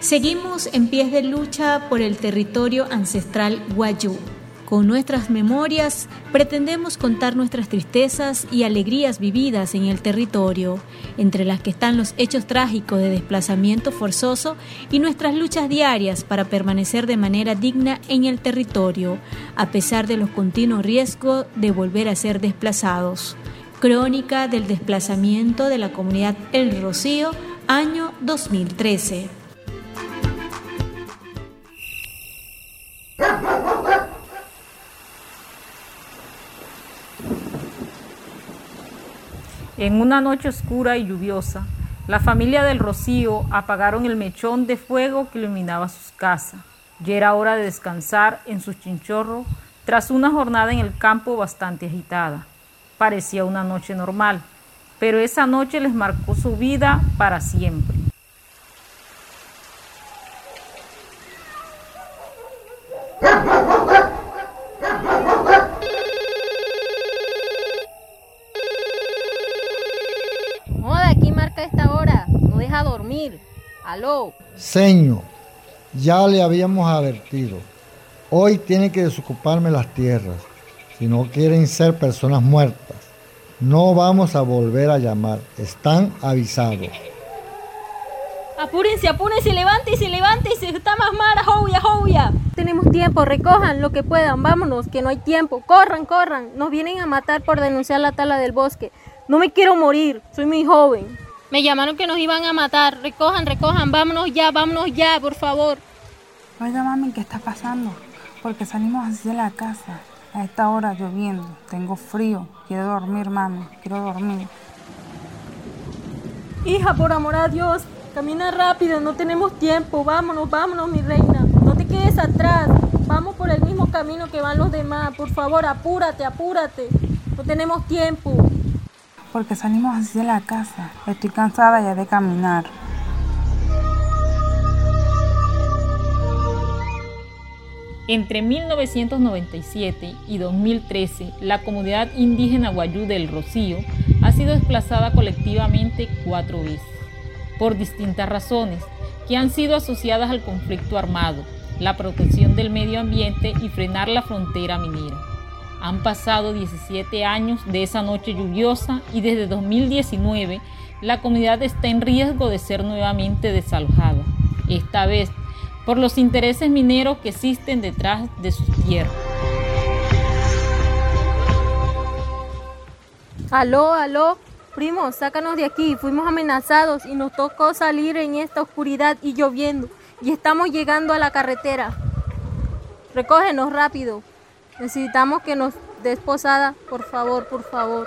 Seguimos en pies de lucha por el territorio ancestral Guayú. Con nuestras memorias pretendemos contar nuestras tristezas y alegrías vividas en el territorio, entre las que están los hechos trágicos de desplazamiento forzoso y nuestras luchas diarias para permanecer de manera digna en el territorio, a pesar de los continuos riesgos de volver a ser desplazados. Crónica del desplazamiento de la comunidad El Rocío, año 2013. En una noche oscura y lluviosa, la familia del Rocío apagaron el mechón de fuego que iluminaba sus casas. Ya era hora de descansar en sus chinchorros tras una jornada en el campo bastante agitada. Parecía una noche normal, pero esa noche les marcó su vida para siempre. Aló. Señor, ya le habíamos advertido. Hoy tiene que desocuparme las tierras. Si no quieren ser personas muertas, no vamos a volver a llamar. Están avisados. Apúrense, apúrense, levántese, levántese, está más mala, jovia, jovia. Tenemos tiempo, recojan lo que puedan, vámonos, que no hay tiempo. Corran, corran, nos vienen a matar por denunciar la tala del bosque. No me quiero morir, soy muy joven. Me llamaron que nos iban a matar. Recojan, recojan, vámonos ya, vámonos ya, por favor. Oiga, mami, ¿qué está pasando? Porque salimos así de la casa. A esta hora lloviendo. Tengo frío. Quiero dormir, mami. Quiero dormir. Hija, por amor a Dios, camina rápido, no tenemos tiempo. Vámonos, vámonos, mi reina. No te quedes atrás. Vamos por el mismo camino que van los demás. Por favor, apúrate, apúrate. No tenemos tiempo porque salimos así de la casa. Estoy cansada ya de caminar. Entre 1997 y 2013, la comunidad indígena Guayú del Rocío ha sido desplazada colectivamente cuatro veces, por distintas razones, que han sido asociadas al conflicto armado, la protección del medio ambiente y frenar la frontera minera. Han pasado 17 años de esa noche lluviosa y desde 2019 la comunidad está en riesgo de ser nuevamente desalojada, esta vez por los intereses mineros que existen detrás de sus tierras. Aló, aló, primo, sácanos de aquí. Fuimos amenazados y nos tocó salir en esta oscuridad y lloviendo. Y estamos llegando a la carretera. Recógenos rápido. Necesitamos que nos des posada, por favor, por favor.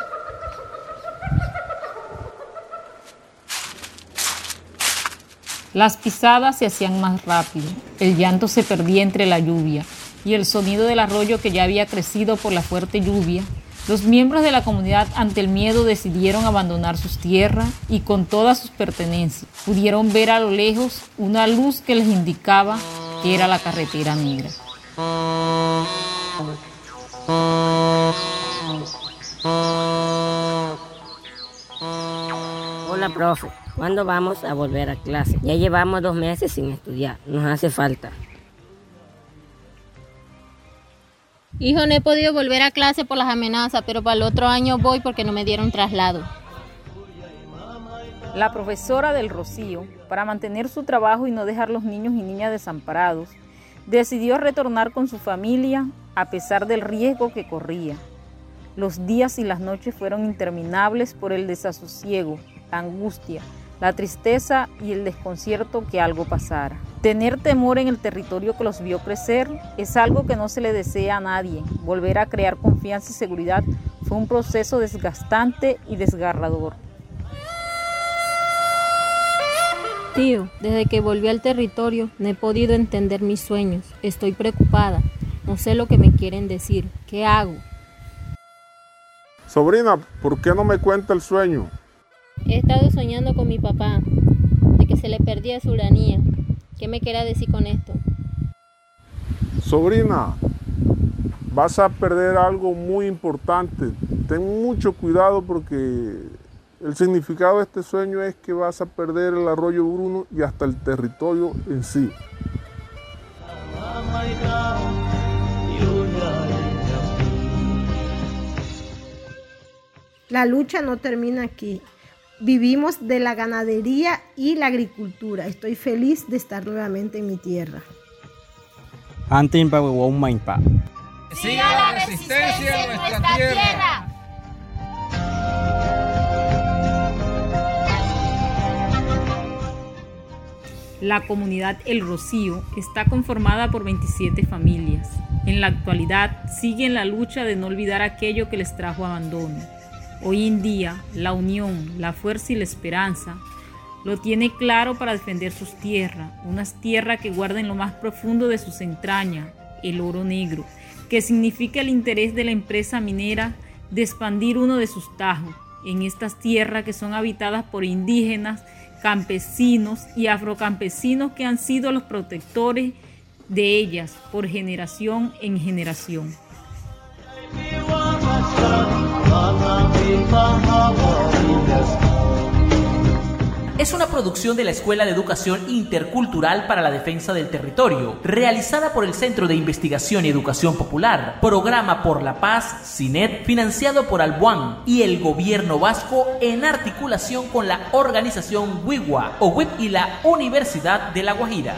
Las pisadas se hacían más rápido, el llanto se perdía entre la lluvia y el sonido del arroyo que ya había crecido por la fuerte lluvia. Los miembros de la comunidad ante el miedo decidieron abandonar sus tierras y con todas sus pertenencias pudieron ver a lo lejos una luz que les indicaba que era la carretera negra. Hola, profe. ¿Cuándo vamos a volver a clase? Ya llevamos dos meses sin estudiar. Nos hace falta. Hijo, no he podido volver a clase por las amenazas, pero para el otro año voy porque no me dieron traslado. La profesora del Rocío, para mantener su trabajo y no dejar los niños y niñas desamparados, decidió retornar con su familia a pesar del riesgo que corría. Los días y las noches fueron interminables por el desasosiego, la angustia, la tristeza y el desconcierto que algo pasara. Tener temor en el territorio que los vio crecer es algo que no se le desea a nadie. Volver a crear confianza y seguridad fue un proceso desgastante y desgarrador. Tío, desde que volví al territorio no he podido entender mis sueños. Estoy preocupada. No sé lo que me quieren decir. ¿Qué hago? Sobrina, ¿por qué no me cuenta el sueño? He estado soñando con mi papá, de que se le perdía su uranía. ¿Qué me quiere decir con esto? Sobrina, vas a perder algo muy importante. Ten mucho cuidado porque El significado de este sueño es que vas a perder el arroyo Bruno y hasta el territorio en sí. La lucha no termina aquí. Vivimos de la ganadería y la agricultura. Estoy feliz de estar nuevamente en mi tierra. Siga la resistencia en nuestra tierra. La comunidad El Rocío está conformada por 27 familias. En la actualidad siguen la lucha de no olvidar aquello que les trajo abandono. Hoy en día, la unión, la fuerza y la esperanza lo tiene claro para defender sus tierras, unas tierras que guardan lo más profundo de sus entrañas, el oro negro, que significa el interés de la empresa minera de expandir uno de sus tajos en estas tierras que son habitadas por indígenas, campesinos y afrocampesinos que han sido los protectores de ellas por generación en generación. Es una producción de la Escuela de Educación Intercultural para la Defensa del Territorio, realizada por el Centro de Investigación y Educación Popular, Programa por la Paz, CINET, financiado por Albuán y el Gobierno Vasco en articulación con la organización WIWA o WIP y la Universidad de La Guajira.